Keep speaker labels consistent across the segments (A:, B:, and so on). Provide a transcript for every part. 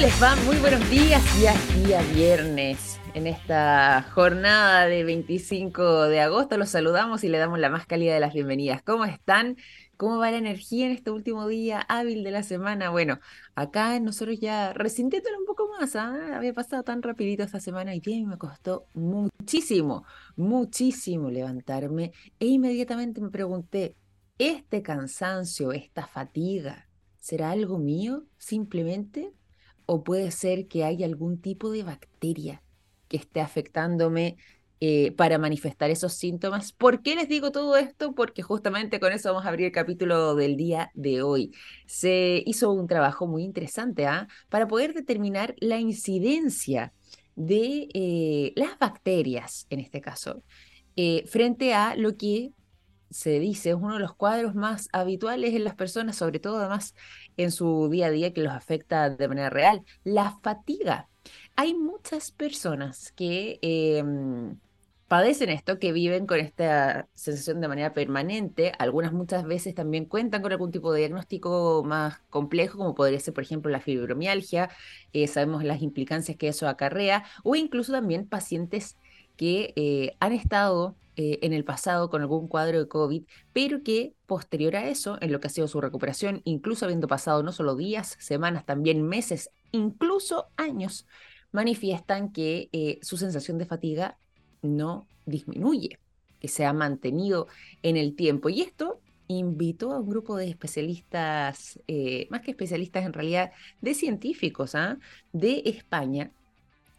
A: les va? Muy buenos días, ya día viernes. En esta jornada de 25 de agosto los saludamos y le damos la más cálida de las bienvenidas. ¿Cómo están? ¿Cómo va la energía en este último día hábil de la semana? Bueno, acá nosotros ya resintiéndolo un poco más, ¿ah? había pasado tan rapidito esta semana y bien me costó muchísimo, muchísimo levantarme e inmediatamente me pregunté, ¿este cansancio, esta fatiga, será algo mío simplemente? ¿O puede ser que haya algún tipo de bacteria que esté afectándome eh, para manifestar esos síntomas. ¿Por qué les digo todo esto? Porque justamente con eso vamos a abrir el capítulo del día de hoy. Se hizo un trabajo muy interesante ¿ah? para poder determinar la incidencia de eh, las bacterias, en este caso, eh, frente a lo que se dice es uno de los cuadros más habituales en las personas, sobre todo además en su día a día que los afecta de manera real, la fatiga. Hay muchas personas que em, padecen esto, que viven con esta sensación de manera permanente. Algunas muchas veces también cuentan con algún tipo de diagnóstico más complejo, como podría ser, por ejemplo, la fibromialgia. Eh, sabemos las implicancias que eso acarrea, o incluso también pacientes que eh, han estado eh, en el pasado con algún cuadro de COVID, pero que posterior a eso, en lo que ha sido su recuperación, incluso habiendo pasado no solo días, semanas, también meses, incluso años, manifiestan que su sensación de fatiga no disminuye, que se ha mantenido en el tiempo. Y esto invitó a un grupo de especialistas, eh, más que especialistas en realidad, de científicos ¿ah? de España,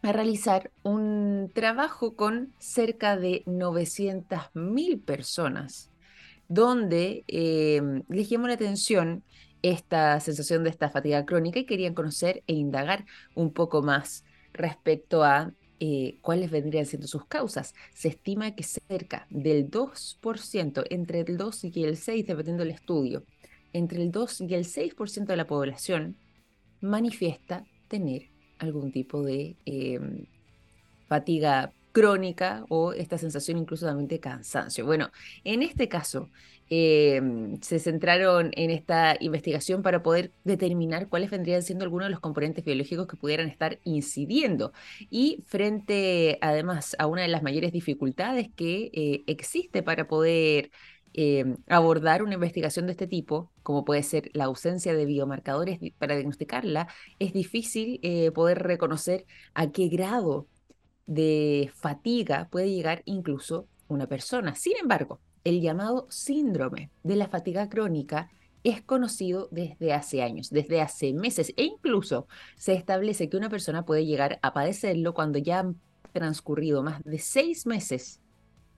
A: a realizar un trabajo con cerca de 900.000 personas, donde eh, les llamó la atención esta sensación de esta fatiga crónica y querían conocer e indagar un poco más respecto a eh, cuáles vendrían siendo sus causas. Se estima que cerca del 2%, entre el 2 y el 6, dependiendo del estudio, entre el 2 y el 6% de la población manifiesta tener algún tipo de em, fatiga crónica o esta sensación incluso también de cansancio. Bueno, en este caso em, se centraron en esta investigación para poder determinar cuáles vendrían siendo algunos de los componentes biológicos que pudieran estar incidiendo y frente además a una de las mayores dificultades que eh, existe para poder em, abordar una investigación de este tipo, como puede ser la ausencia de biomarcadores para diagnosticarla, es difícil eh, poder reconocer a qué grado de fatiga puede llegar incluso una persona. Sin embargo, el llamado síndrome de la fatiga crónica es conocido desde hace años, desde hace meses e incluso se establece que una persona puede llegar a padecerlo cuando ya han transcurrido más de seis meses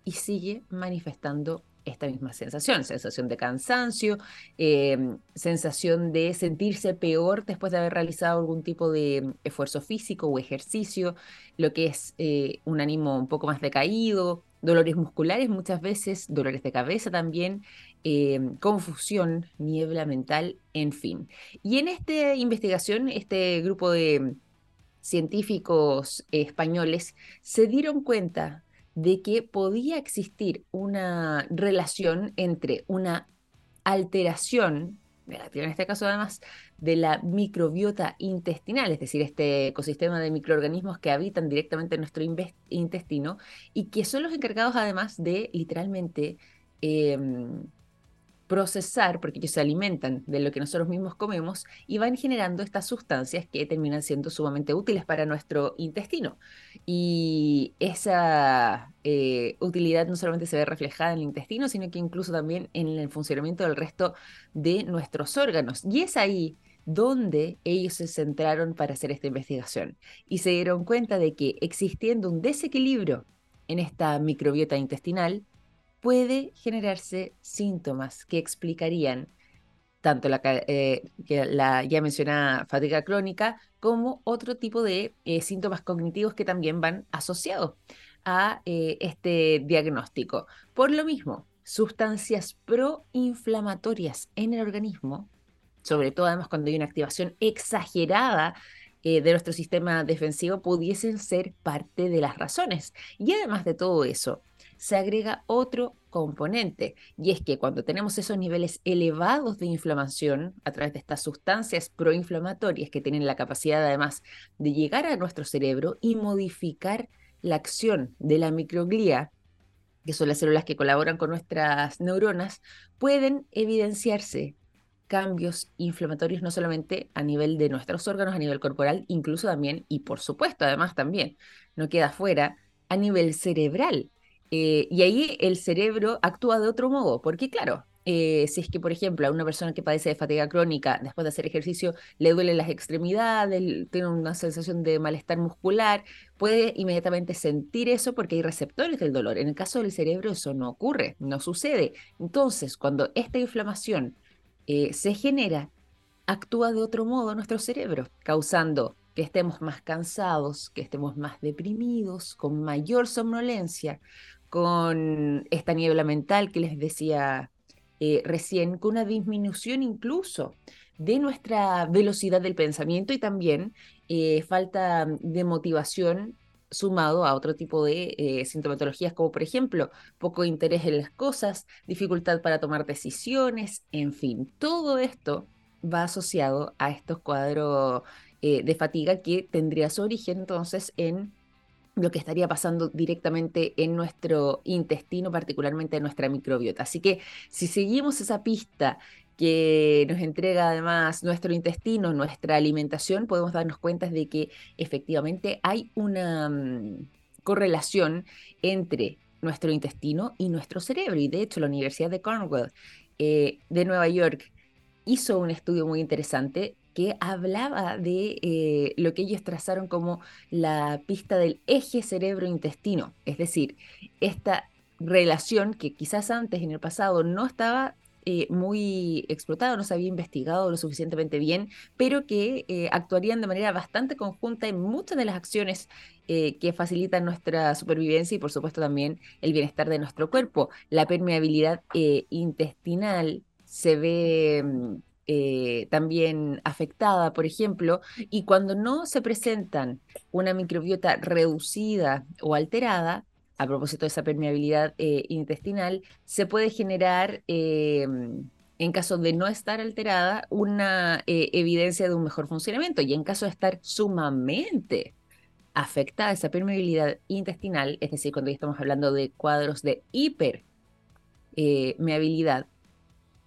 A: y sigue manifestando esta misma sensación, sensación de cansancio, em, sensación de sentirse peor después de haber realizado algún tipo de esfuerzo físico o ejercicio, lo que es eh, un ánimo un poco más decaído, dolores musculares muchas veces, dolores de cabeza también, em, confusión, niebla mental, en fin. Y en esta investigación, este grupo de científicos españoles se dieron cuenta de que podía existir una relación entre una alteración en este caso además, de la microbiota intestinal, es decir, este ecosistema de microorganismos que habitan directamente en nuestro intestino y que son los encargados además de literalmente em, procesar, porque ellos se alimentan de lo que nosotros mismos comemos y van generando estas sustancias que terminan siendo sumamente útiles para nuestro intestino. Y esa eh, utilidad no solamente se ve reflejada en el intestino, sino que incluso también en el funcionamiento del resto de nuestros órganos. Y es ahí donde ellos se centraron para hacer esta investigación y se dieron cuenta de que existiendo un desequilibrio en esta microbiota intestinal, puede generarse síntomas que explicarían tanto la, eh, la ya mencionada fatiga crónica como otro tipo de eh, síntomas cognitivos que también van asociados a eh, este diagnóstico. Por lo mismo, sustancias proinflamatorias en el organismo, sobre todo además cuando hay una activación exagerada de nuestro sistema defensivo pudiesen ser parte de las razones. Y además de todo eso, se agrega otro componente, y es que cuando tenemos esos niveles elevados de inflamación a través de estas sustancias proinflamatorias que tienen la capacidad además de llegar a nuestro cerebro y modificar la acción de la microglía, que son las células que colaboran con nuestras neuronas, pueden evidenciarse cambios inflamatorios no solamente a nivel de nuestros órganos, a nivel corporal, incluso también, y por supuesto, además también, no queda fuera, a nivel cerebral. Eh, y ahí el cerebro actúa de otro modo, porque claro, eh, si es que, por ejemplo, a una persona que padece de fatiga crónica después de hacer ejercicio le duelen las extremidades, tiene una sensación de malestar muscular, puede inmediatamente sentir eso porque hay receptores del dolor. En el caso del cerebro eso no ocurre, no sucede. Entonces, cuando esta inflamación eh, se genera, actúa de otro modo nuestro cerebro, causando que estemos más cansados, que estemos más deprimidos, con mayor somnolencia, con esta niebla mental que les decía eh, recién, con una disminución incluso de nuestra velocidad del pensamiento y también eh, falta de motivación sumado a otro tipo de eh, sintomatologías como por ejemplo poco interés en las cosas, dificultad para tomar decisiones, en fin, todo esto va asociado a estos cuadros de fatiga que tendría su origen entonces en lo que estaría pasando directamente en nuestro intestino, particularmente en nuestra microbiota. Así que si seguimos esa pista que nos entrega además nuestro intestino, nuestra alimentación, podemos darnos cuenta de que efectivamente hay una mm, correlación entre nuestro intestino y nuestro cerebro. Y de hecho la Universidad de Cornwall eh, de Nueva York hizo un estudio muy interesante que hablaba de eh, lo que ellos trazaron como la pista del eje cerebro-intestino. Es decir, esta relación que quizás antes en el pasado no estaba eh, muy explotado, no se había investigado lo suficientemente bien, pero que eh, actuarían de manera bastante conjunta en muchas de las acciones que facilitan nuestra supervivencia y por supuesto también el bienestar de nuestro cuerpo. La permeabilidad intestinal se ve... Mm, también afectada, por ejemplo, y cuando no se presentan una microbiota reducida o alterada, a propósito de esa permeabilidad eh, intestinal, se puede generar, em, en caso de no estar alterada, una eh, evidencia de un mejor funcionamiento. Y en caso de estar sumamente afectada esa permeabilidad intestinal, es decir, cuando ya estamos hablando de cuadros de hipermeabilidad, eh,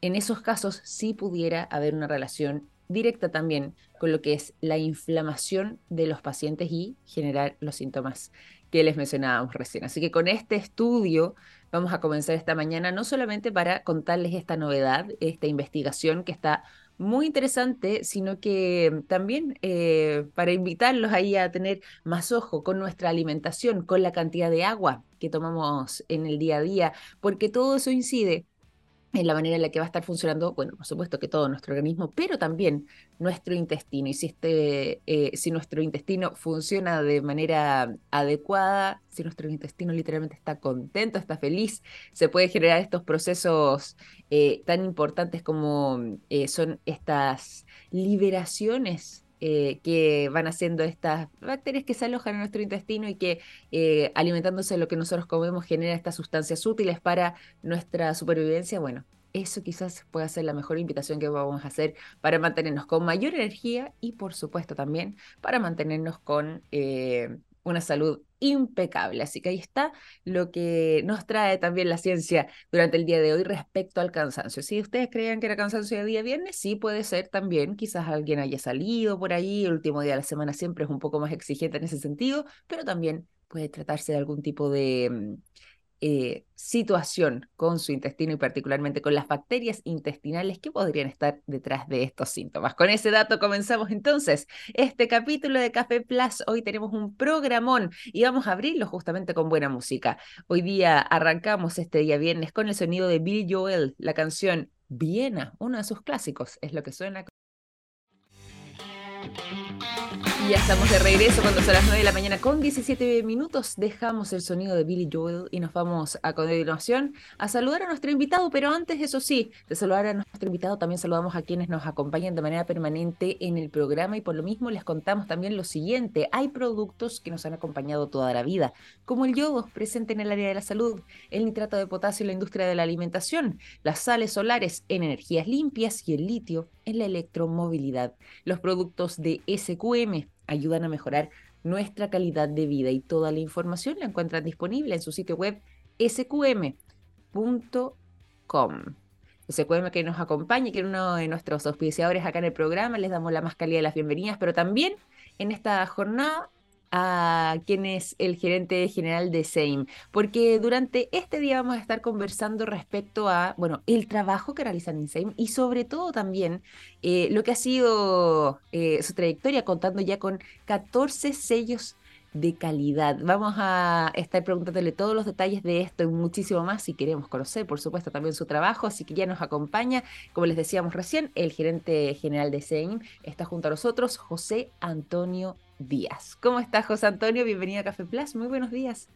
A: en esos casos sí pudiera haber una relación directa también con lo que es la inflamación de los pacientes y generar los síntomas que les mencionábamos recién. Así que con este estudio vamos a comenzar esta mañana, no solamente para contarles esta novedad, esta investigación que está muy interesante, sino que también eh, para invitarlos ahí a tener más ojo con nuestra alimentación, con la cantidad de agua que tomamos en el día a día, porque todo eso incide en la manera en la que va a estar funcionando, bueno, por supuesto que todo nuestro organismo, pero también nuestro intestino. Y si, este, eh, nuestro intestino funciona de manera adecuada, si nuestro intestino literalmente está contento, está feliz, se puede generar estos procesos eh, tan importantes como eh, son estas liberaciones eh, que van haciendo estas bacterias que se alojan en nuestro intestino y que eh, alimentándose de lo que nosotros comemos genera estas sustancias útiles para nuestra supervivencia, bueno, eso quizás pueda ser la mejor invitación que vamos a hacer para mantenernos con mayor energía y por supuesto también para mantenernos con eh, una salud impecable. Así que ahí está lo que nos trae también la ciencia durante el día de hoy respecto al cansancio. Si ustedes creían que era cansancio de día viernes, sí puede ser también. Quizás alguien haya salido por ahí, el último día de la semana siempre es un poco más exigente en ese sentido, pero también puede tratarse de algún tipo de mm, eh, situación con su intestino y particularmente con las bacterias intestinales que podrían estar detrás de estos síntomas. Con ese dato comenzamos entonces este capítulo de Café Plus. Hoy tenemos un programón y vamos a abrirlo justamente con buena música. Hoy día arrancamos este día viernes con el sonido de Bill Joel, la canción Viena, uno de sus clásicos, es lo que suena. Ya estamos de regreso cuando son las 9 de la mañana con 17 minutos. Dejamos el sonido de Billy Joel y nos vamos a continuación a saludar a nuestro invitado, pero antes, eso sí, de saludar a nuestro invitado, también saludamos a quienes nos acompañan de manera permanente en el programa y por lo mismo les contamos también lo siguiente. Hay productos que nos han acompañado toda la vida, como el yodo presente en el área de la salud, el nitrato de potasio en la industria de la alimentación, las sales solares en energías limpias y el litio en la electromovilidad. Los productos de SQM ayudan a mejorar nuestra calidad de vida y toda la información la encuentran disponible en su sitio web sqm.com. SQM que nos acompaña, que es uno de nuestros auspiciadores acá en el programa, les damos la más calidad de las bienvenidas, pero también en esta jornada a quien es el gerente general de SEIM, porque durante este día vamos a estar conversando respecto a, bueno, el trabajo que realizan en SEIM y sobre todo también eh, lo que ha sido eh, su trayectoria contando ya con 14 sellos de calidad. Vamos a estar preguntándole todos los detalles de esto y muchísimo más si queremos conocer, por supuesto, también su trabajo. Así que ya nos acompaña, como les decíamos recién, el gerente general de SEIM está junto a nosotros, José Antonio Díaz. ¿Cómo estás, José Antonio? Bienvenido a Café Plus. Muy buenos días.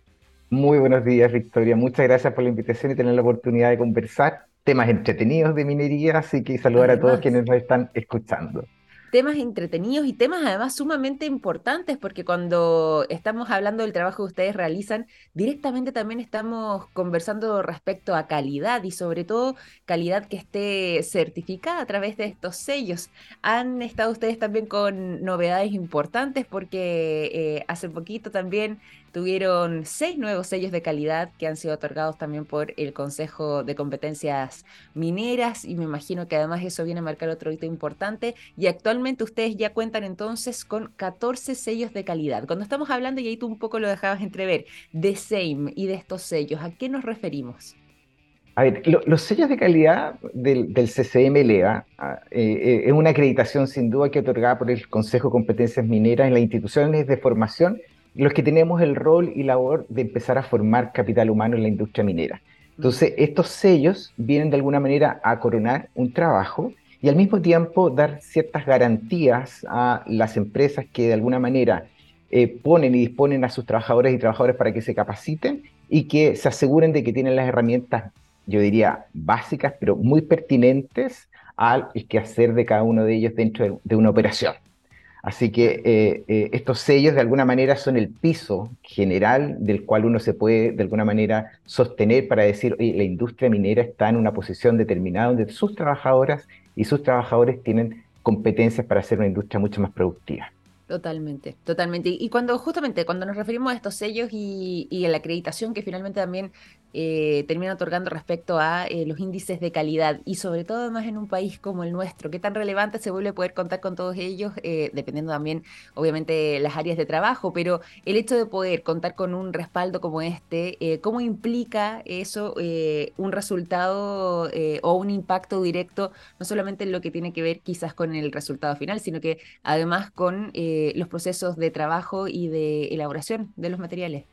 B: Muy buenos días, Victoria. Muchas gracias por la invitación y tener la oportunidad de conversar temas entretenidos de minería, así que saludar a todos quienes nos están escuchando
A: temas entretenidos y temas además sumamente importantes, porque cuando estamos hablando del trabajo que ustedes realizan, directamente también estamos conversando respecto a calidad y sobre todo calidad que esté certificada a través de estos sellos. Han estado ustedes también con novedades importantes porque eh, hace poquito también Tuvieron seis nuevos sellos de calidad que han sido otorgados también por el Consejo de Competencias Mineras y me imagino que además eso viene a marcar otro hito importante y actualmente ustedes ya cuentan entonces con 14 sellos de calidad. Cuando estamos hablando, y ahí tú un poco lo dejabas entrever, de SAME y de estos sellos, ¿a qué nos referimos?
B: A ver, los sellos de calidad del, CCM LEA ah, eh, eh, es una acreditación sin duda que otorgada por el Consejo de Competencias Mineras en las instituciones de formación los que tenemos el rol y labor de empezar a formar capital humano en la industria minera. Entonces, estos sellos vienen de alguna manera a coronar un trabajo y al mismo tiempo dar ciertas garantías a las empresas que de alguna manera eh, ponen y disponen a sus trabajadores y trabajadores para que se capaciten y que se aseguren de que tienen las herramientas, yo diría, básicas, pero muy pertinentes al quehacer de cada uno de ellos dentro de una operación. Así que eh, eh, estos sellos de alguna manera son el piso general del cual uno se puede de alguna manera sostener para decir, oye, la industria minera está en una posición determinada donde sus trabajadoras y sus trabajadores tienen competencias para hacer una industria mucho más productiva.
A: Totalmente, totalmente. Y cuando justamente cuando nos referimos a estos sellos y, y a la acreditación que finalmente también eh, termina otorgando respecto a eh, los índices de calidad y sobre todo además en un país como el nuestro. ¿Qué tan relevante se vuelve poder contar con todos ellos? Eh, dependiendo también, obviamente, las áreas de trabajo, pero el hecho de poder contar con un respaldo como este, ¿cómo implica eso un resultado o un impacto directo, no solamente en lo que tiene que ver quizás con el resultado final, sino que además con los procesos de trabajo y de elaboración de los materiales?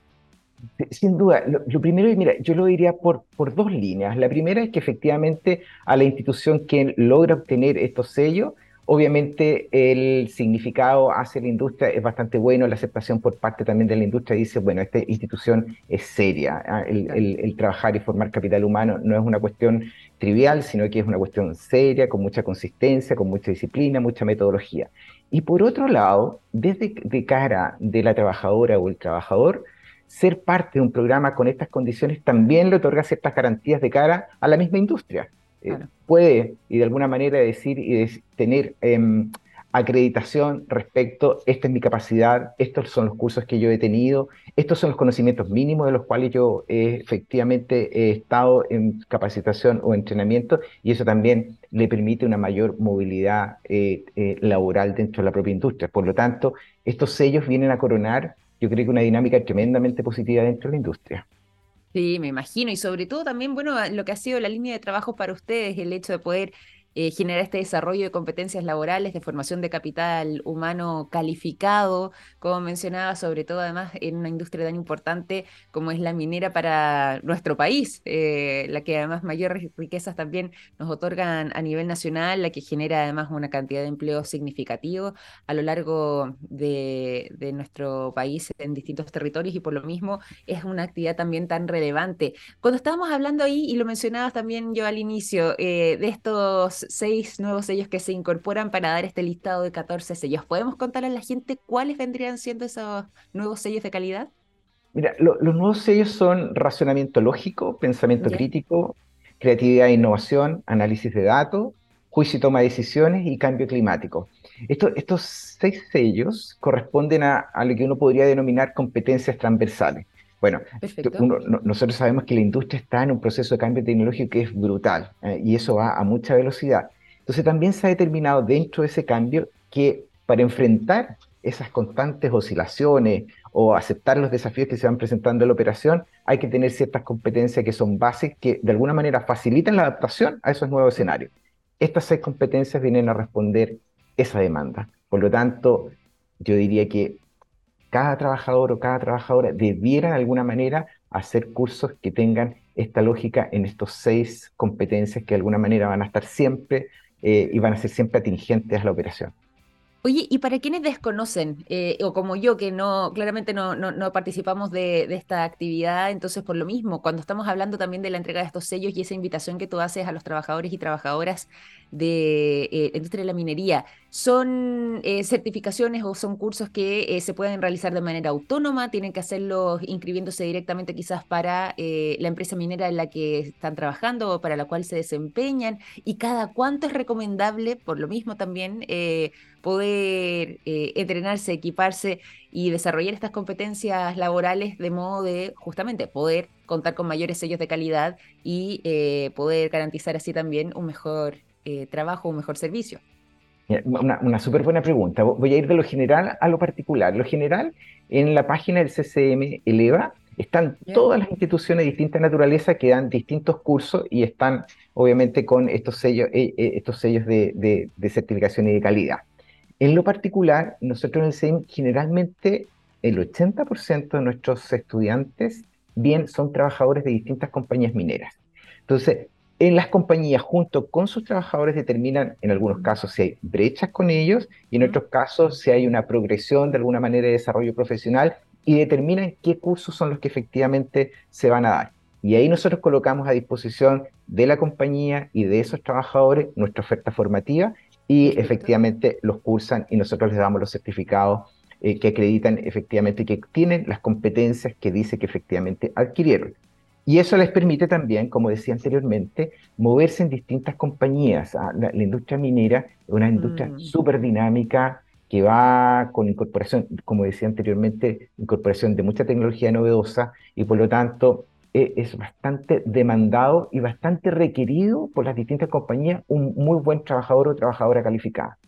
B: Sin duda, lo, primero, mira, yo lo diría por, por dos líneas. La primera es que efectivamente a la institución que logra obtener estos sellos, obviamente el significado hacia la industria es bastante bueno, la aceptación por parte también de la industria dice, bueno, esta institución es seria, ¿ah? el, trabajar y formar capital humano no es una cuestión trivial, sino que es una cuestión seria, con mucha consistencia, con mucha disciplina, mucha metodología. Y por otro lado, desde de cara de la trabajadora o el trabajador, ser parte de un programa con estas condiciones también le otorga ciertas garantías de cara a la misma industria. Eh, puede, y de alguna manera, decir y tener em, acreditación respecto, esta es mi capacidad, estos son los cursos que yo he tenido, estos son los conocimientos mínimos de los cuales yo efectivamente he estado en capacitación o entrenamiento, y eso también le permite una mayor movilidad eh, eh, laboral dentro de la propia industria. Por lo tanto, estos sellos vienen a coronar yo creo que una dinámica tremendamente positiva dentro de la industria.
A: Sí, me imagino. Y sobre todo también, bueno, lo que ha sido la línea de trabajo para ustedes, el hecho de poder eh, generar este desarrollo de competencias laborales, de formación de capital humano calificado, como mencionaba, sobre todo además en una industria tan importante como es la minera para nuestro país, eh, la que además mayores riquezas también nos otorgan a nivel nacional, la que genera además una cantidad de empleo significativo a lo largo de, nuestro país en distintos territorios y por lo mismo es una actividad también tan relevante. Cuando estábamos hablando ahí, y lo mencionabas también yo al inicio, eh, de estos seis nuevos sellos que se incorporan para dar este listado de 14 sellos, ¿podemos contarle a la gente cuáles vendrían siendo esos nuevos sellos de calidad?
B: Mira, los nuevos sellos son racionamiento lógico, pensamiento crítico, creatividad e innovación, análisis de datos, juicio y toma de decisiones y cambio climático. estos seis sellos corresponden a, lo que uno podría denominar competencias transversales. Bueno, nosotros sabemos que la industria está en un proceso de cambio tecnológico que es brutal eh, y eso va a mucha velocidad. Entonces también se ha determinado dentro de ese cambio que para enfrentar esas constantes oscilaciones o aceptar los desafíos que se van presentando en la operación, hay que tener ciertas competencias que son bases que de alguna manera facilitan la adaptación a esos nuevos escenarios. Estas seis competencias vienen a responder esa demanda. Por lo tanto, yo diría que cada trabajador o cada trabajadora debiera de alguna manera hacer cursos que tengan esta lógica en estos seis competencias que de alguna manera van a estar siempre eh, y van a ser siempre atingentes a la operación.
A: Oye, y para quienes desconocen, eh, o como yo, que no, claramente no, no, participamos de, esta actividad, entonces por lo mismo, cuando estamos hablando también de la entrega de estos sellos y esa invitación que tú haces a los trabajadores y trabajadoras de eh, industria de la minería, ¿son eh, certificaciones o son cursos que se pueden realizar de manera autónoma? ¿Tienen que hacerlos inscribiéndose directamente quizás para la empresa minera en la que están trabajando o para la cual se desempeñan? ¿Y cada cuánto es recomendable, por lo mismo también, poder eh, entrenarse, equiparse y desarrollar estas competencias laborales de modo de justamente poder contar con mayores sellos de calidad y eh, poder garantizar así también un mejor eh, trabajo, un mejor servicio.
B: Una, una súper buena pregunta. Voy a ir de lo general a lo particular. Lo general, en la página del CCM Eleva, están todas las instituciones de distinta naturaleza que dan distintos cursos y están obviamente con estos sellos, estos sellos de, de certificación y de calidad. En lo particular, nosotros en el CEIM generalmente el 80% de nuestros estudiantes bien son trabajadores de distintas compañías mineras. Entonces, en las compañías, junto con sus trabajadores, determinan en algunos casos si hay brechas con ellos y en otros casos si hay una progresión de alguna manera de desarrollo profesional y determinan qué cursos son los que efectivamente se van a dar. Y ahí nosotros colocamos a disposición de la compañía y de esos trabajadores nuestra oferta formativa y efectivamente los cursan y nosotros les damos los certificados eh, que acreditan efectivamente que tienen las competencias que dice que efectivamente adquirieron. Y eso les permite también, como decía anteriormente, moverse en distintas compañías. Ah, la, industria minera es una industria mm. súper dinámica que va con incorporación, como decía anteriormente, incorporación de mucha tecnología novedosa y por lo tanto e, es bastante demandado y bastante requerido por las distintas compañías un muy buen trabajador o trabajadora calificada.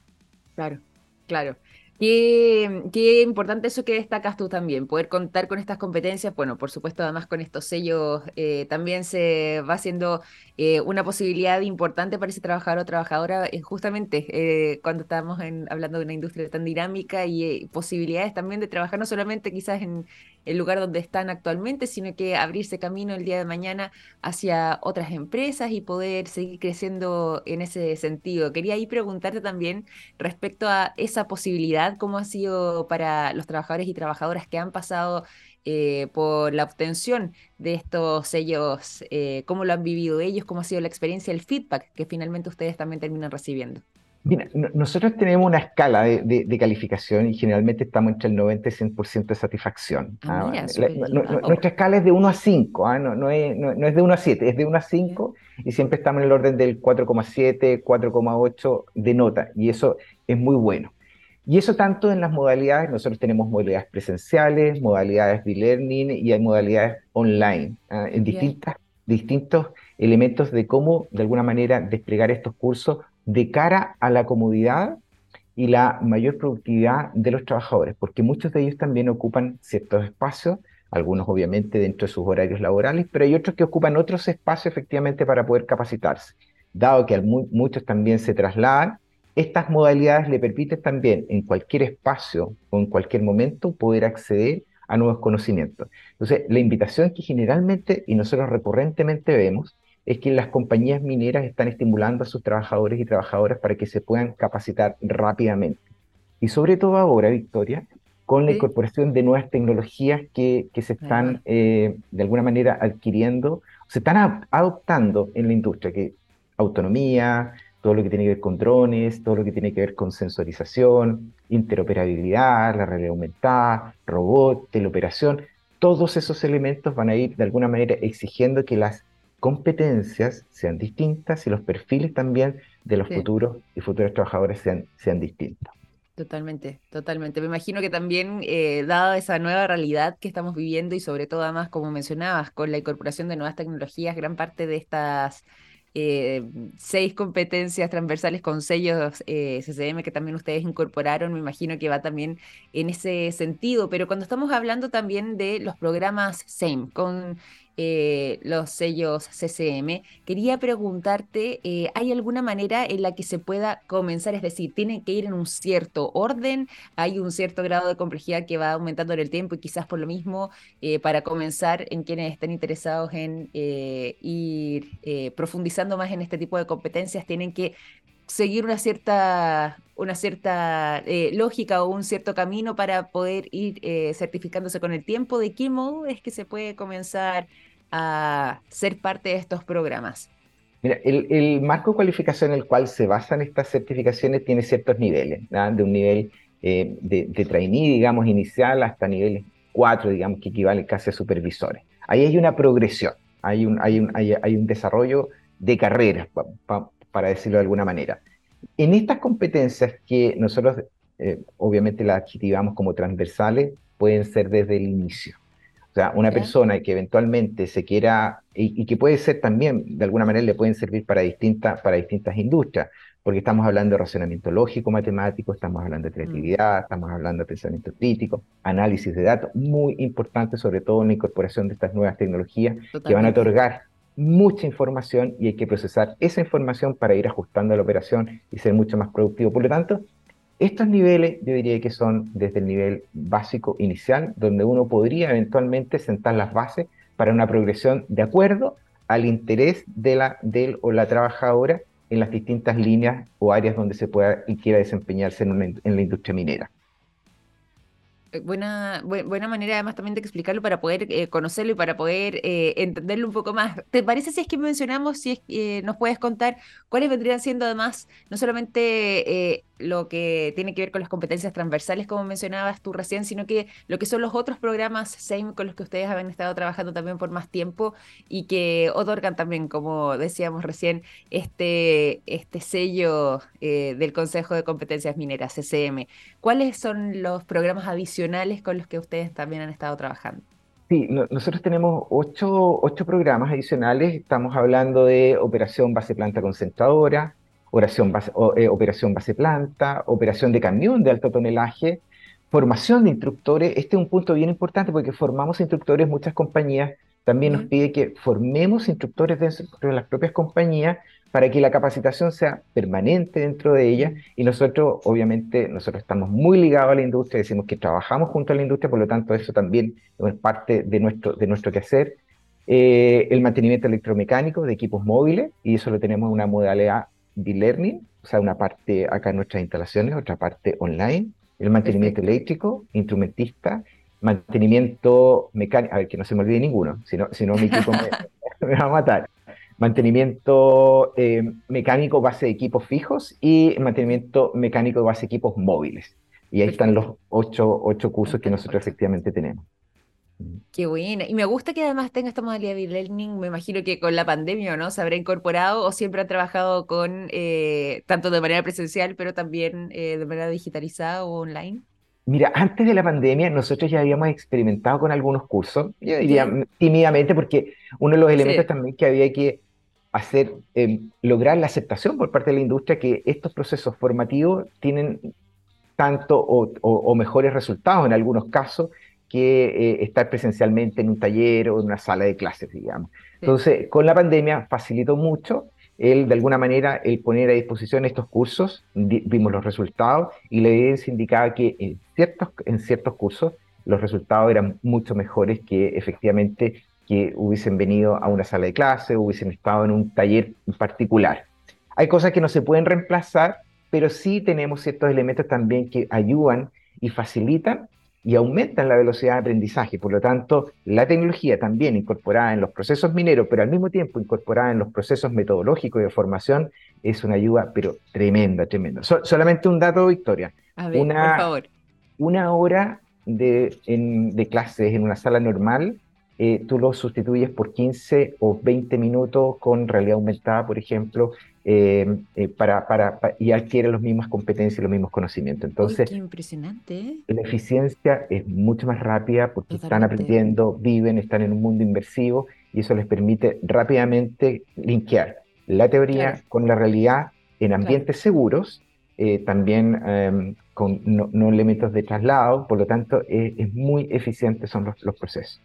A: Claro, claro. Qué, importante eso que destacas tú también, poder contar con estas competencias. Bueno, por supuesto, además con estos sellos eh, también se va haciendo eh, una posibilidad importante para ese trabajador o trabajadora, eh, justamente cuando estamos hablando de una industria tan dinámica y posibilidades también de trabajar no solamente quizás en, el lugar donde están actualmente, sino que abrirse camino el día de mañana hacia otras empresas y poder seguir creciendo en ese sentido. Quería ahí preguntarte también respecto a esa posibilidad, cómo ha sido para los trabajadores y trabajadoras que han pasado eh, por la obtención de estos sellos, eh, cómo lo han vivido ellos, cómo ha sido la experiencia, el feedback que finalmente ustedes también terminan recibiendo.
B: Mira, nosotros tenemos una escala de, calificación y generalmente estamos entre el 90 y 100% de satisfacción. Ah, ah, nuestra escala es de 1 a 5, ¿ah? no, es, de 1 a 7, es de 1 a 5 y siempre estamos en el orden del 4,7, 4,8 de nota y eso es muy bueno. Y eso tanto en las modalidades, nosotros tenemos modalidades presenciales, modalidades de learning y hay modalidades online, en distintas, distintos elementos de cómo de alguna manera desplegar estos cursos de cara a la comodidad y la mayor productividad de los trabajadores, porque muchos de ellos también ocupan ciertos espacios, algunos obviamente dentro de sus horarios laborales, pero hay otros que ocupan otros espacios efectivamente para poder capacitarse. dado que muchos también se trasladan, estas modalidades le permiten también en cualquier espacio o en cualquier momento poder acceder a nuevos conocimientos. Entonces, la invitación que generalmente y nosotros recurrentemente vemos es que las compañías mineras están estimulando a sus trabajadores y trabajadoras para que se puedan capacitar rápidamente. Y sobre todo ahora, Victoria, con la incorporación de nuevas tecnologías que, que se están eh, de alguna manera adquiriendo, se están adoptando en la industria, que autonomía, todo lo que tiene que ver con drones, todo lo que tiene que ver con sensorización, interoperabilidad, la realidad aumentada, robot, teleoperación, todos esos elementos van a ir de alguna manera exigiendo que las competencias sean distintas y los perfiles también de los futuros y futuros trabajadores sean, sean distintos.
A: Totalmente, totalmente. Me imagino que también, eh, dada esa nueva realidad que estamos viviendo y sobre todo además, como mencionabas, con la incorporación de nuevas tecnologías, gran parte de estas eh, seis competencias transversales con sellos eh, CCM que también ustedes incorporaron, me imagino que va también en ese sentido, pero cuando estamos hablando también de los programas SAME, con eh, los sellos CCM. Quería preguntarte, eh, ¿hay alguna manera en la que se pueda comenzar? Es decir, ¿tienen que ir en un cierto orden? ¿Hay un cierto grado de complejidad que va aumentando en el tiempo y quizás por lo mismo, eh, para comenzar, en quienes estén interesados en ir profundizando más en este tipo de competencias, tienen que seguir una cierta, una cierta lógica o un cierto camino para poder ir certificándose con el tiempo. ¿De qué modo es que se puede comenzar a ser parte de estos programas?
B: Mira, el, marco de cualificación en el cual se basan estas certificaciones tiene ciertos niveles, de un nivel eh, de, trainee, digamos, inicial hasta nivel 4, digamos, que equivale casi a supervisores. Ahí hay una progresión, hay un, hay un, hay, un desarrollo de carreras, para decirlo de alguna manera. En estas competencias que nosotros eh, obviamente las adjetivamos como transversales, pueden ser desde el inicio. O sea, una persona que eventualmente se quiera, y, que puede ser también, de alguna manera le pueden servir para, distintas para distintas industrias, porque estamos hablando de razonamiento lógico, matemático, estamos hablando de mm. creatividad, estamos hablando de pensamiento crítico, análisis de datos, muy importante sobre todo en la incorporación de estas nuevas tecnologías que van a otorgar mucha información y hay que procesar esa información para ir ajustando la operación y ser mucho más productivo. Por lo tanto, estos niveles yo diría que son desde el nivel básico inicial, donde uno podría eventualmente sentar las bases para una progresión de acuerdo al interés de la, del o la trabajadora en las distintas líneas o áreas donde se pueda y quiera desempeñarse en, en la industria minera.
A: Eh, buena, buena manera además también de explicarlo para poder eh, conocerlo y para poder eh, entenderlo un poco más. ¿Te parece si es que mencionamos, si es, nos puedes contar cuáles vendrían siendo además no solamente lo que tiene que ver con las competencias transversales, como mencionabas tú recién, sino que lo que son los otros programas SAME con los que ustedes han estado trabajando también por más tiempo y que otorgan también, como decíamos recién, este, este sello del Consejo de Competencias Mineras, CCM. ¿Cuáles son los programas adicionales? con los que ustedes también han estado trabajando.
B: Sí, nosotros tenemos ocho, ocho, programas adicionales. Estamos hablando de operación base planta concentradora, operación base, eh, operación base planta, operación de camión de alto tonelaje, formación de instructores. Este es un punto bien importante porque formamos instructores, muchas compañías también nos pide que formemos instructores dentro de las propias compañías para que la capacitación sea permanente dentro de ella y nosotros, obviamente, nosotros estamos muy ligados a la industria, decimos que trabajamos junto a la industria, por lo tanto eso también es parte de nuestro, de nuestro quehacer. Eh, el mantenimiento electromecánico de equipos móviles, y eso lo tenemos en una modalidad de learning, o sea, una parte acá en nuestras instalaciones, otra parte online. El mantenimiento eléctrico, instrumentista, mantenimiento mecánico, a ver, que no se me olvide ninguno, si no, si no mi equipo me, me va a matar mantenimiento eh, mecánico base de equipos fijos y mantenimiento mecánico base de equipos móviles. Y ahí están los ocho, ocho cursos que nosotros efectivamente tenemos.
A: Qué buena. Y me gusta que además tenga esta modalidad de learning. Me imagino que con la pandemia, ¿no? Se habrá incorporado o siempre han trabajado con, eh, tanto de manera presencial, pero también eh, de manera digitalizada o online.
B: Mira, antes de la pandemia nosotros ya habíamos experimentado con algunos cursos, yo diría tímidamente, porque uno de los elementos también que había que hacer, eh, lograr la aceptación por parte de la industria que estos procesos formativos tienen tanto o, mejores resultados en algunos casos que eh, estar presencialmente en un taller o en una sala de clases, digamos. Entonces, con la pandemia facilitó mucho el, de alguna manera, el poner a disposición estos cursos, vimos los resultados y la evidencia indicaba que en ciertos, en ciertos cursos los resultados eran mucho mejores que efectivamente que hubiesen venido a una sala de clase, hubiesen estado en un taller en particular. Hay cosas que no se pueden reemplazar, pero sí tenemos ciertos elementos también que ayudan y facilitan y aumentan la velocidad de aprendizaje. Por lo tanto, la tecnología también incorporada en los procesos mineros, pero al mismo tiempo incorporada en los procesos metodológicos de formación, es una ayuda, pero tremenda, tremenda. solamente un dato, Victoria.
A: A ver, una, por favor.
B: Una hora de, de clases en una sala normal eh, tú lo sustituyes por 15 o 20 minutos con realidad aumentada, por ejemplo, eh, eh, para, para, y adquiere las mismas competencias y los mismos conocimientos. Entonces,
A: qué impresionante.
B: La eficiencia es mucho más rápida porque están aprendiendo, viven, están en un mundo inmersivo y eso les permite rápidamente linkear la teoría con la realidad en ambientes seguros, también em, con no, elementos de traslado, por lo tanto es muy eficiente son los, los procesos.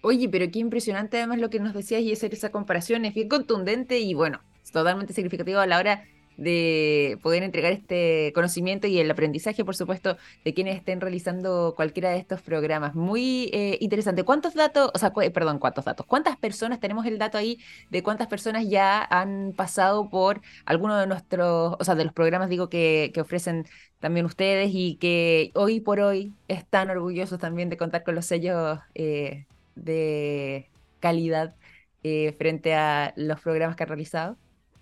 A: Oye, pero qué impresionante además lo que nos decías y hacer esa comparación es bien contundente y bueno, totalmente significativo a la hora de poder entregar este conocimiento y el aprendizaje, por supuesto, de quienes estén realizando cualquiera de estos programas. Muy eh, interesante. ¿Cuántos datos, o sea, perdón, cuántos datos? ¿Cuántas personas, tenemos el dato ahí de cuántas personas ya han pasado por alguno de nuestros, o sea, de los programas, digo, que, que ofrecen también ustedes y que hoy por hoy están orgullosos también de contar con los sellos eh, de calidad eh, frente a los programas que ha realizado?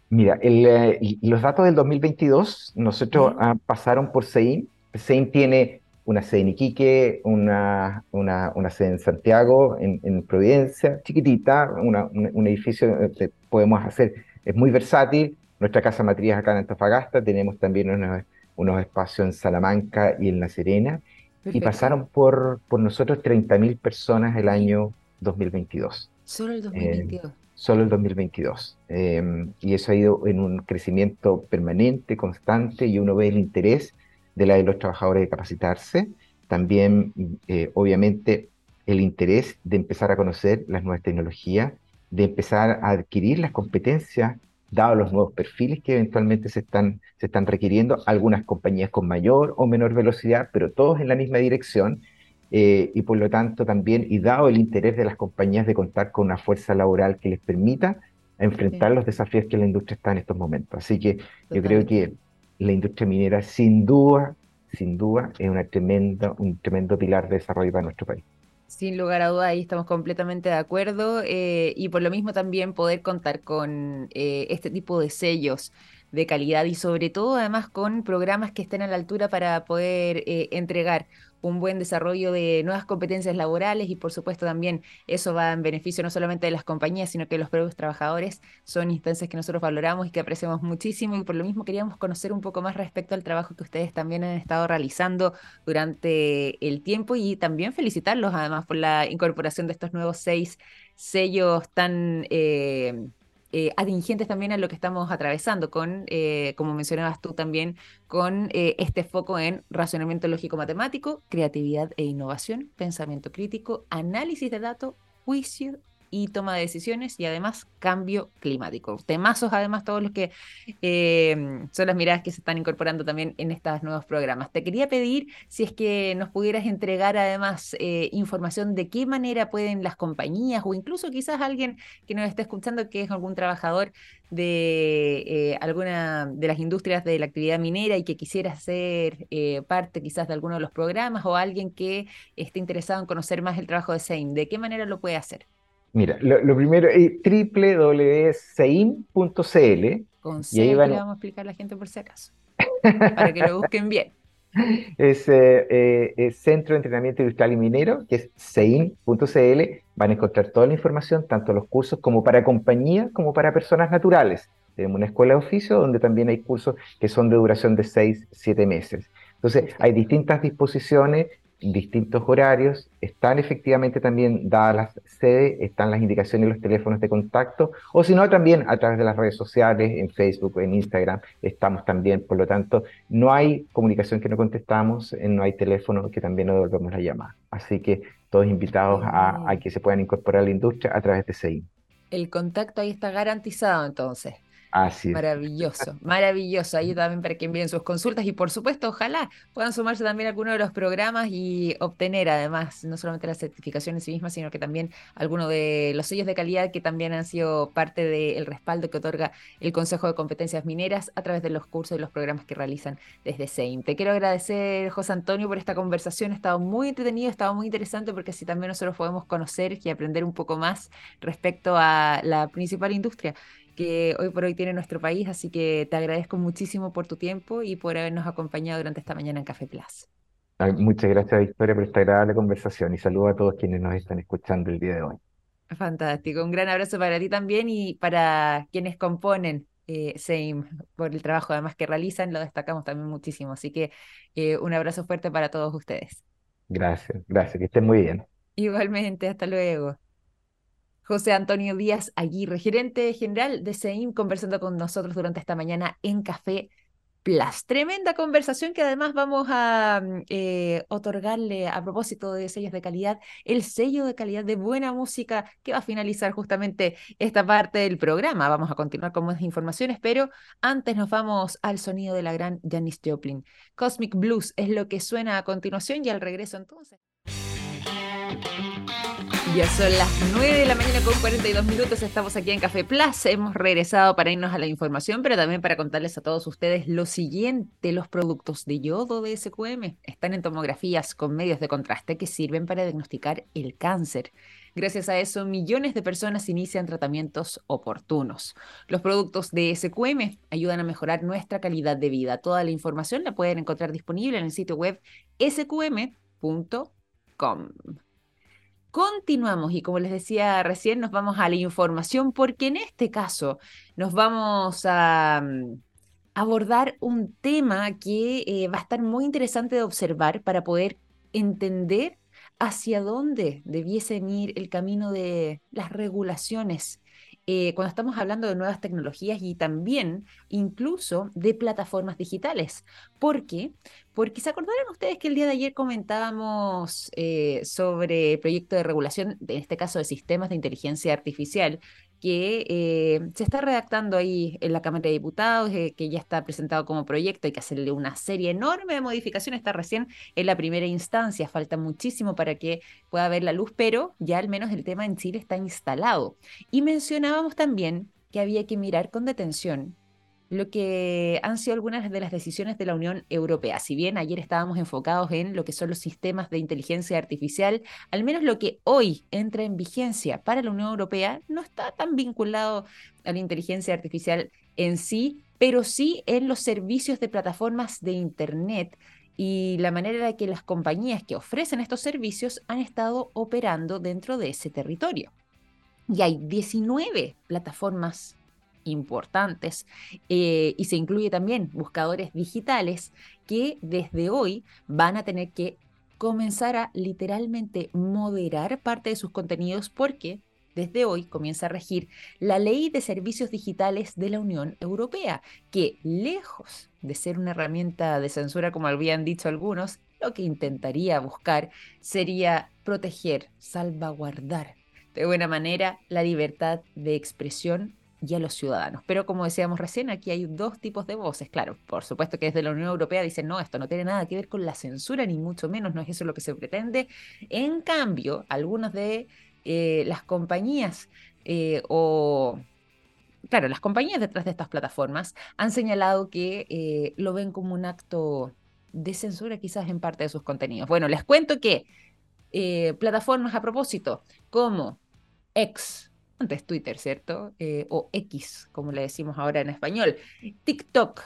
B: Mira, eh, los datos del 2022, nosotros ah, pasaron por CEIN. CEIN tiene una sede en Iquique, una, una, una sede en Santiago, en, Providencia, chiquitita, un, edificio que podemos hacer, es muy versátil. Nuestra casa matriz acá en Antofagasta, tenemos también unos, unos espacios en Salamanca y en La Serena y pasaron por, por nosotros 30.000 personas el año 2022.
A: Solo el 2022.
B: Eh, solo el 2022. Em, y eso ha ido en un crecimiento permanente, constante, y uno ve el interés de la de los trabajadores de capacitarse. También, eh, obviamente, el interés de empezar a conocer las nuevas tecnologías, de empezar a adquirir las competencias dados los nuevos perfiles que eventualmente se están, se están requiriendo, algunas compañías con mayor o menor velocidad, pero todos en la misma dirección, eh, y por lo tanto también, y dado el interés de las compañías de contar con una fuerza laboral que les permita enfrentar los desafíos que la industria está en estos momentos. Así que yo creo que la industria minera sin duda, sin duda, es una tremenda, un tremendo pilar de desarrollo para nuestro país.
A: Sin lugar a duda, ahí estamos completamente de acuerdo eh, y por lo mismo también poder contar con eh, este tipo de sellos de calidad y sobre todo además con programas que estén a la altura para poder eh, entregar un buen desarrollo de nuevas competencias laborales y por supuesto también eso va en beneficio no solamente de las compañías, sino que los propios trabajadores. Son instancias que nosotros valoramos y que apreciamos muchísimo y por lo mismo queríamos conocer un poco más respecto al trabajo que ustedes también han estado realizando durante el tiempo y también felicitarlos además por la incorporación de estos nuevos seis sellos tan... Eh, eh, atingentes también a lo que estamos atravesando con, eh, como mencionabas tú también, con eh, este foco en razonamiento lógico-matemático, creatividad e innovación, pensamiento crítico, análisis de datos, juicio y toma de decisiones y además cambio climático. Temazos además todos los que em, son las miradas que se están incorporando también en estos nuevos programas. Te quería pedir si es que nos pudieras entregar además eh, información de qué manera pueden las compañías o incluso quizás alguien que nos esté escuchando que es algún trabajador de eh, alguna de las industrias de la actividad minera y que quisiera ser eh, parte quizás de alguno de los programas o alguien que esté interesado en conocer más el trabajo de SEIM, ¿de qué manera lo puede hacer?
B: Mira, lo, primero es www.sein.cl.
A: Con C y vamos a explicar a la gente por si acaso, para que lo busquen bien.
B: Es, eh, eh, Centro de Entrenamiento Industrial y Minero, que es sein.cl. Van a encontrar toda la información, tanto los cursos como para compañías como para personas naturales. Tenemos una escuela de oficio donde también hay cursos que son de duración de 6, 7 meses. Entonces, hay distintas disposiciones distintos horarios, están efectivamente también dadas las sedes, están las indicaciones y los teléfonos de contacto, o si no, también a través de las redes sociales, en Facebook, en Instagram, estamos también, por lo tanto, no hay comunicación que no contestamos, eh, no hay teléfono que también no devolvemos la llamada. Así que todos invitados a, a que se puedan incorporar a la industria a través de CEI.
A: El contacto ahí está garantizado entonces.
B: Así.
A: Maravilloso, maravilloso. Ahí también para que envíen sus consultas y por supuesto, ojalá puedan sumarse también a alguno de los programas y obtener además no solamente las certificaciones en sí mismas, sino que también alguno de los sellos de calidad que también han sido parte del respaldo que otorga el Consejo de Competencias Mineras a través de los cursos y los programas que realizan desde SEIM. Te quiero agradecer, José Antonio, por esta conversación. Ha estado muy entretenido, ha estado muy interesante porque así también nosotros podemos conocer y aprender un poco más respecto a la principal industria que hoy por hoy tiene nuestro país, así que te agradezco muchísimo por tu tiempo y por habernos acompañado durante esta mañana en Café Plus.
B: Muchas gracias, Victoria, por esta agradable conversación y saludo a todos quienes nos están escuchando el día de hoy.
A: Fantástico, un gran abrazo para ti también y para quienes componen eh, SAME por el trabajo además que realizan, lo destacamos también muchísimo, así que eh, un abrazo fuerte para todos ustedes.
B: Gracias, gracias, que estén muy bien.
A: Igualmente, hasta luego. José Antonio Díaz Aguirre, gerente general de CEIM, conversando con nosotros durante esta mañana en Café Plus. Tremenda conversación que además vamos a mm, eh, otorgarle a propósito de sellos de calidad, el sello de calidad de buena música que va a finalizar justamente esta parte del programa. Vamos a continuar con más informaciones, pero antes nos vamos al sonido de la gran Janis Joplin. Cosmic Blues es lo que suena a continuación y al regreso entonces. Ya son las 9 de la mañana con 42 minutos, estamos aquí en Café Plus, hemos regresado para irnos a la información, pero también para contarles a todos ustedes lo siguiente, los productos de yodo de SQM están en tomografías con medios de contraste que sirven para diagnosticar el cáncer. Gracias a eso, millones de personas inician tratamientos oportunos. Los productos de SQM ayudan a mejorar nuestra calidad de vida. Toda la información la pueden encontrar disponible en el sitio web sqm.com. Continuamos y como les decía recién, nos vamos a la información porque en este caso nos vamos a mm, abordar un tema que eh, va a estar muy interesante de observar para poder entender hacia dónde debiesen ir el camino de las regulaciones eh, cuando estamos hablando de nuevas tecnologías y también incluso de plataformas digitales. ¿Por qué? Porque se acordarán ustedes que el día de ayer comentábamos eh, sobre el proyecto de regulación, en este caso de sistemas de inteligencia artificial, que eh, se está redactando ahí en la Cámara de Diputados, eh, que ya está presentado como proyecto, hay que hacerle una serie enorme de modificaciones, está recién en la primera instancia, falta muchísimo para que pueda ver la luz, pero ya al menos el tema en Chile está instalado. Y mencionábamos también que había que mirar con detención lo que han sido algunas de las decisiones de la Unión Europea. Si bien ayer estábamos enfocados en lo que son los sistemas de inteligencia artificial, al menos lo que hoy entra en vigencia para la Unión Europea no está tan vinculado a la inteligencia artificial en sí, pero sí en los servicios de plataformas de Internet y la manera en la que las compañías que ofrecen estos servicios han estado operando dentro de ese territorio. Y hay 19 plataformas importantes eh, y se incluye también buscadores digitales que desde hoy van a tener que comenzar a literalmente moderar parte de sus contenidos porque desde hoy comienza a regir la ley de servicios digitales de la Unión Europea, que lejos de ser una herramienta de censura, como habían dicho algunos, lo que intentaría buscar sería proteger, salvaguardar de buena manera la libertad de expresión y a los ciudadanos. Pero como decíamos recién, aquí hay dos tipos de voces. Claro, por supuesto que desde la Unión Europea dicen, no, esto no tiene nada que ver con la censura, ni mucho menos, no es eso lo que se pretende. En cambio, algunas de eh, las compañías eh, o... Claro, las compañías detrás de estas plataformas han señalado que eh, lo ven como un acto de censura quizás en parte de sus contenidos. Bueno, les cuento que plataformas a propósito como X, antes Twitter, ¿cierto? Eh, o X, como le decimos ahora en español. TikTok,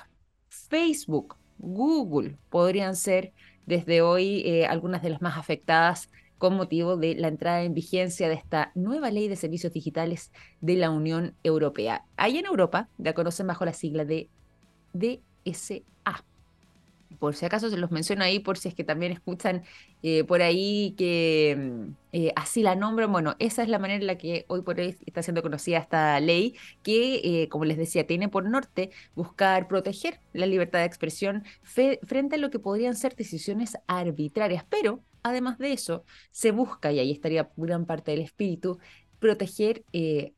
A: Facebook, Google podrían ser desde hoy eh, algunas de las más afectadas con motivo de la entrada en vigencia de esta nueva ley de servicios digitales de la Unión Europea. Ahí en Europa la conocen bajo la sigla de DSA por si acaso se los menciono ahí, por si es que también escuchan eh, por ahí que mm, eh, así la nombran. Bueno, esa es la manera en la que hoy por hoy está siendo conocida esta ley, que, eh, como les decía, tiene por norte buscar proteger la libertad de expresión frente a lo que podrían ser decisiones arbitrarias. Pero, además de eso, se busca, y ahí estaría gran parte del espíritu, proteger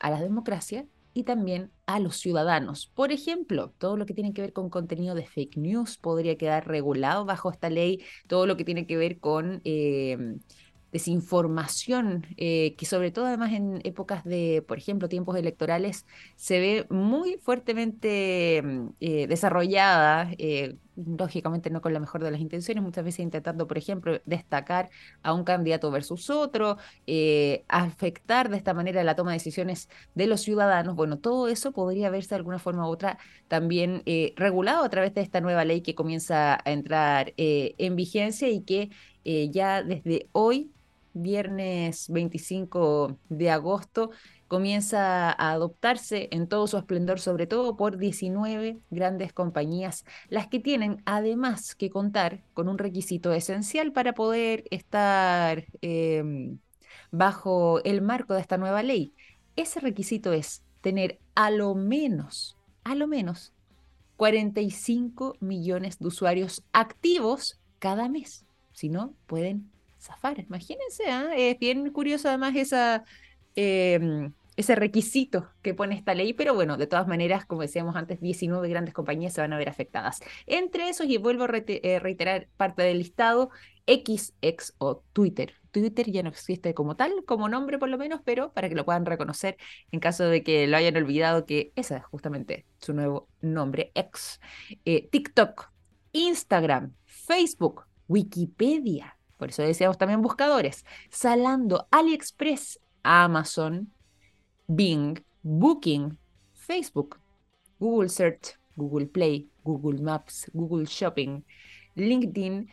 A: a la democracia y también a los ciudadanos. Por ejemplo, todo lo que tiene que ver con contenido de fake news podría quedar regulado bajo esta ley, todo lo que tiene que ver con... Eh, desinformación, eh, que sobre todo además en épocas de, por ejemplo, tiempos electorales, se ve muy fuertemente mm, eh, desarrollada, eh, lógicamente no con la mejor de las intenciones, muchas veces intentando, por ejemplo, destacar a un candidato versus otro, afectar de esta manera la toma de decisiones de los ciudadanos. Bueno, todo eso podría verse de alguna forma u otra también regulado a través de esta nueva ley que comienza a entrar en vigencia y que ya desde hoy viernes 25 de agosto, comienza a adoptarse en todo su esplendor, sobre todo por 19 grandes compañías, las que tienen además que contar con un requisito esencial para poder estar em, bajo el marco de esta nueva ley. Ese requisito es tener a lo menos, a lo menos, 45 millones de usuarios activos cada mes. Si no, pueden zafar. Imagínense, ¿ah? es bien curioso además esa, em, ese requisito que pone esta ley, pero bueno, de todas maneras, como decíamos antes, 19 grandes compañías se van a ver afectadas. Entre esos, y vuelvo a eh, reiterar parte del listado, XX o Twitter. Twitter ya no existe como tal, como nombre por lo menos, pero para que lo puedan reconocer en caso de que lo hayan olvidado que ese es justamente su nuevo nombre, X. Eh, TikTok, Instagram, Facebook, Wikipedia, por eso decíamos también buscadores. Salando, AliExpress, Amazon, Bing, Booking, Facebook, Google Search, Google Play, Google Maps, Google Shopping, LinkedIn,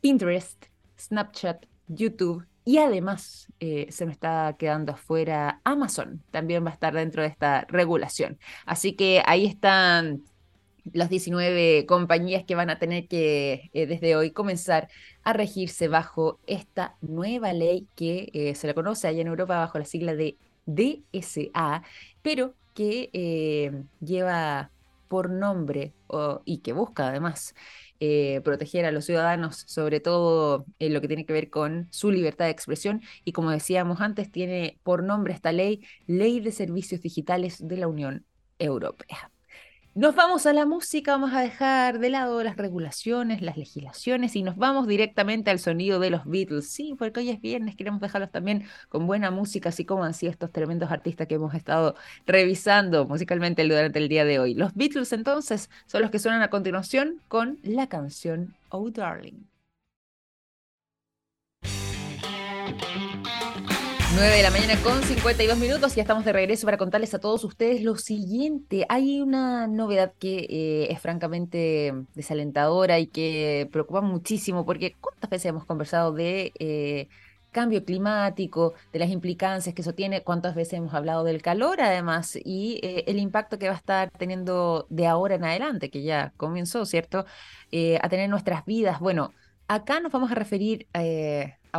A: Pinterest, Snapchat, YouTube y además eh, se me está quedando afuera Amazon. También va a estar dentro de esta regulación. Así que ahí están las 19 compañías que van a tener que eh, desde hoy comenzar a regirse bajo esta nueva ley que eh, se la conoce allá en Europa bajo la sigla de DSA, pero que eh, lleva por nombre y que busca además proteger a los ciudadanos, sobre todo en lo que tiene que ver con su libertad de expresión. Y como decíamos antes, tiene por nombre esta ley, Ley de Servicios Digitales de la Unión Europea. Nos vamos a la música, vamos a dejar de lado las regulaciones, las legislaciones y nos vamos directamente al sonido de los Beatles. Sí, porque hoy es viernes, queremos dejarlos también con buena música, así como han sido estos tremendos artistas que hemos estado revisando musicalmente durante el día de hoy. Los Beatles entonces son los que suenan a continuación con la canción Oh Darling. 9 de la mañana con 52 minutos, ya estamos de regreso para contarles a todos ustedes lo siguiente. Hay una novedad que eh, es francamente desalentadora y que preocupa muchísimo, porque ¿cuántas veces hemos conversado de eh, cambio climático, de las implicancias que eso tiene? ¿Cuántas veces hemos hablado del calor además y eh, el impacto que va a estar teniendo de ahora en adelante, que ya comenzó, ¿cierto? a tener nuestras vidas. Bueno, acá nos vamos a referir a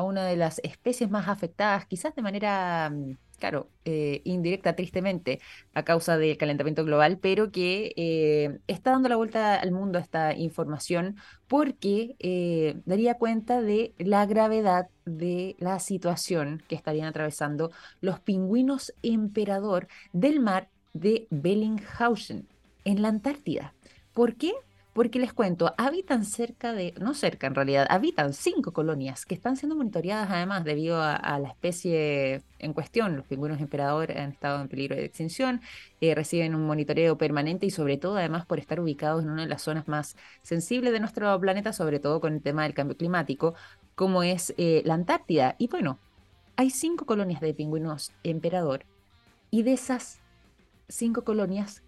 A: una de las especies más afectadas, quizás de manera, mm, claro, eh, indirecta, tristemente, a causa del calentamiento global, pero que eh, está dando la vuelta al mundo esta información porque eh, daría cuenta de la gravedad de la situación que estarían atravesando los pingüinos emperador del mar de Bellinghausen en la Antártida. ¿Por qué? Porque les cuento, habitan cerca de, no cerca en realidad, habitan cinco colonias que están siendo monitoreadas además debido a, la especie en cuestión. Los pingüinos emperador han estado en peligro de extinción, eh, reciben un monitoreo permanente y sobre todo además por estar ubicados en una de las zonas más sensibles de nuestro planeta, sobre todo con el tema del cambio climático, como es eh, la Antártida. Y bueno, hay cinco colonias de pingüinos emperador y de esas cinco colonias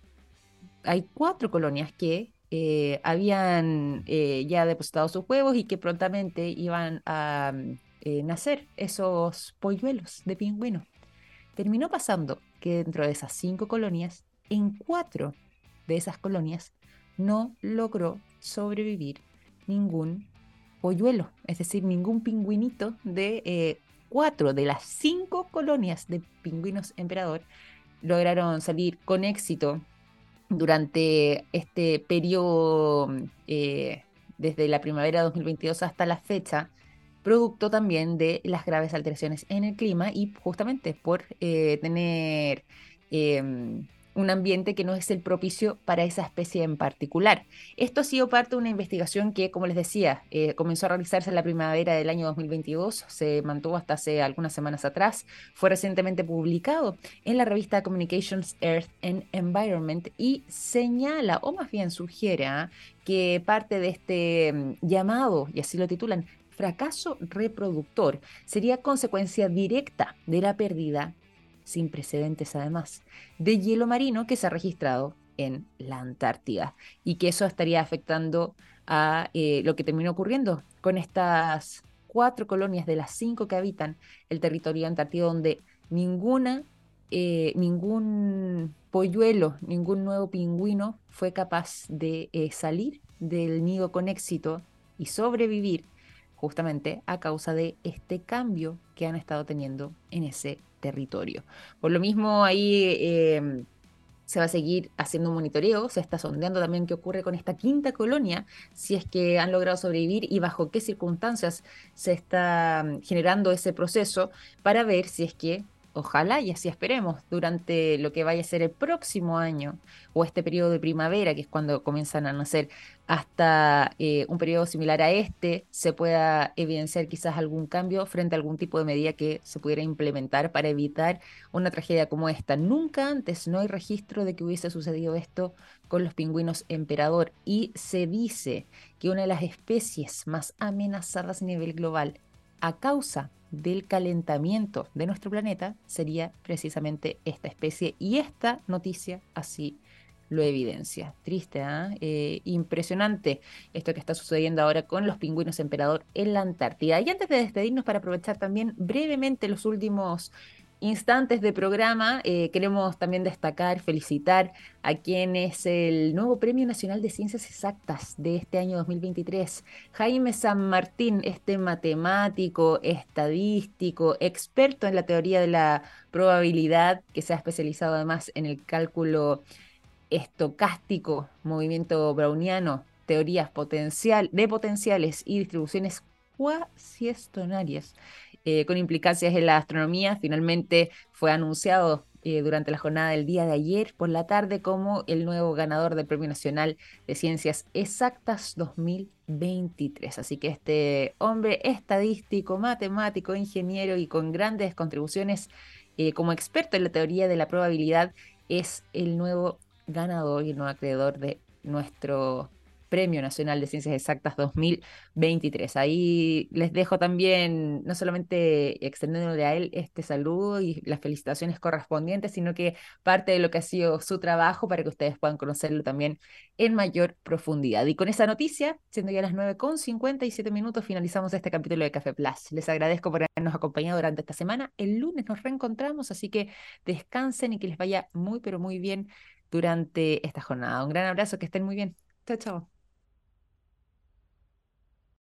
A: hay cuatro colonias que eh, habían eh, ya depositado sus huevos y que prontamente iban a mm, eh, nacer esos polluelos de pingüino. Terminó pasando que dentro de esas cinco colonias, en cuatro de esas colonias no logró sobrevivir ningún polluelo, es decir, ningún pingüinito de cuatro de las cinco colonias de pingüinos emperador lograron salir con éxito durante este periodo eh, desde la primavera de 2022 hasta la fecha, producto también de las graves alteraciones en el clima y justamente por eh, tener em, un ambiente que no es el propicio para esa especie en particular. Esto ha sido parte de una investigación que, como les decía, eh, comenzó a realizarse en la primavera del año 2022, se mantuvo hasta hace algunas semanas atrás, fue recientemente publicado en la revista Communications Earth and Environment y señala, o más bien sugiere, ¿ah? que parte de este mm, llamado, y así lo titulan, fracaso reproductor, sería consecuencia directa de la pérdida sin precedentes además, de hielo marino que se ha registrado en la Antártida y que eso estaría afectando a eh, lo que terminó ocurriendo con estas cuatro colonias de las cinco que habitan el territorio antártico donde ninguna, eh, ningún polluelo, ningún nuevo pingüino fue capaz de eh, salir del nido con éxito y sobrevivir justamente a causa de este cambio que han estado teniendo en ese territorio. Por lo mismo, ahí em, se va a seguir haciendo un monitoreo, se está sondeando también qué ocurre con esta quinta colonia, si es que han logrado sobrevivir y bajo qué circunstancias se está mm, generando ese proceso para ver si es que ojalá y así esperemos, durante lo que vaya a ser el próximo año o este periodo de primavera, que es cuando comienzan a nacer, hasta eh, un periodo similar a este, se pueda evidenciar quizás algún cambio frente a algún tipo de medida que se pudiera implementar para evitar una tragedia como esta. Nunca antes no hay registro de que hubiese sucedido esto con los pingüinos emperador y se dice que una de las especies más amenazadas a nivel global a causa del calentamiento de nuestro planeta sería precisamente esta especie y esta noticia así lo evidencia. Triste, ¿eh? ¿eh? impresionante esto que está sucediendo ahora con los pingüinos emperador en la Antártida. Y antes de despedirnos, para aprovechar también brevemente los últimos instantes de programa, eh, queremos también destacar, felicitar a quien es el nuevo Premio Nacional de Ciencias Exactas de este año 2023. Jaime San Martín, este matemático, estadístico, experto en la teoría de la probabilidad, que se ha especializado además en el cálculo estocástico, movimiento browniano, teorías potencial, de potenciales y distribuciones cuasi estonarias eh, con implicancias en la astronomía. Finalmente fue anunciado eh, durante la jornada del día de ayer por la tarde como el nuevo ganador del Premio Nacional de Ciencias Exactas 2023. Así que este hombre estadístico, matemático, ingeniero y con grandes contribuciones eh, como experto en la teoría de la probabilidad es el nuevo ganador y el nuevo acreedor de nuestro Premio Nacional de Ciencias Exactas 2023. Ahí les dejo también, no solamente extendiéndole a él este saludo y las felicitaciones correspondientes, sino que parte de lo que ha sido su trabajo para que ustedes puedan conocerlo también en mayor profundidad. Y con esa noticia, siendo ya las 9 con 57 minutos, finalizamos este capítulo de Café Plus. Les agradezco por habernos acompañado durante esta semana. El lunes nos reencontramos, así que descansen y que les vaya muy, pero muy bien durante esta jornada. Un gran abrazo, que estén muy bien. Chao, chao.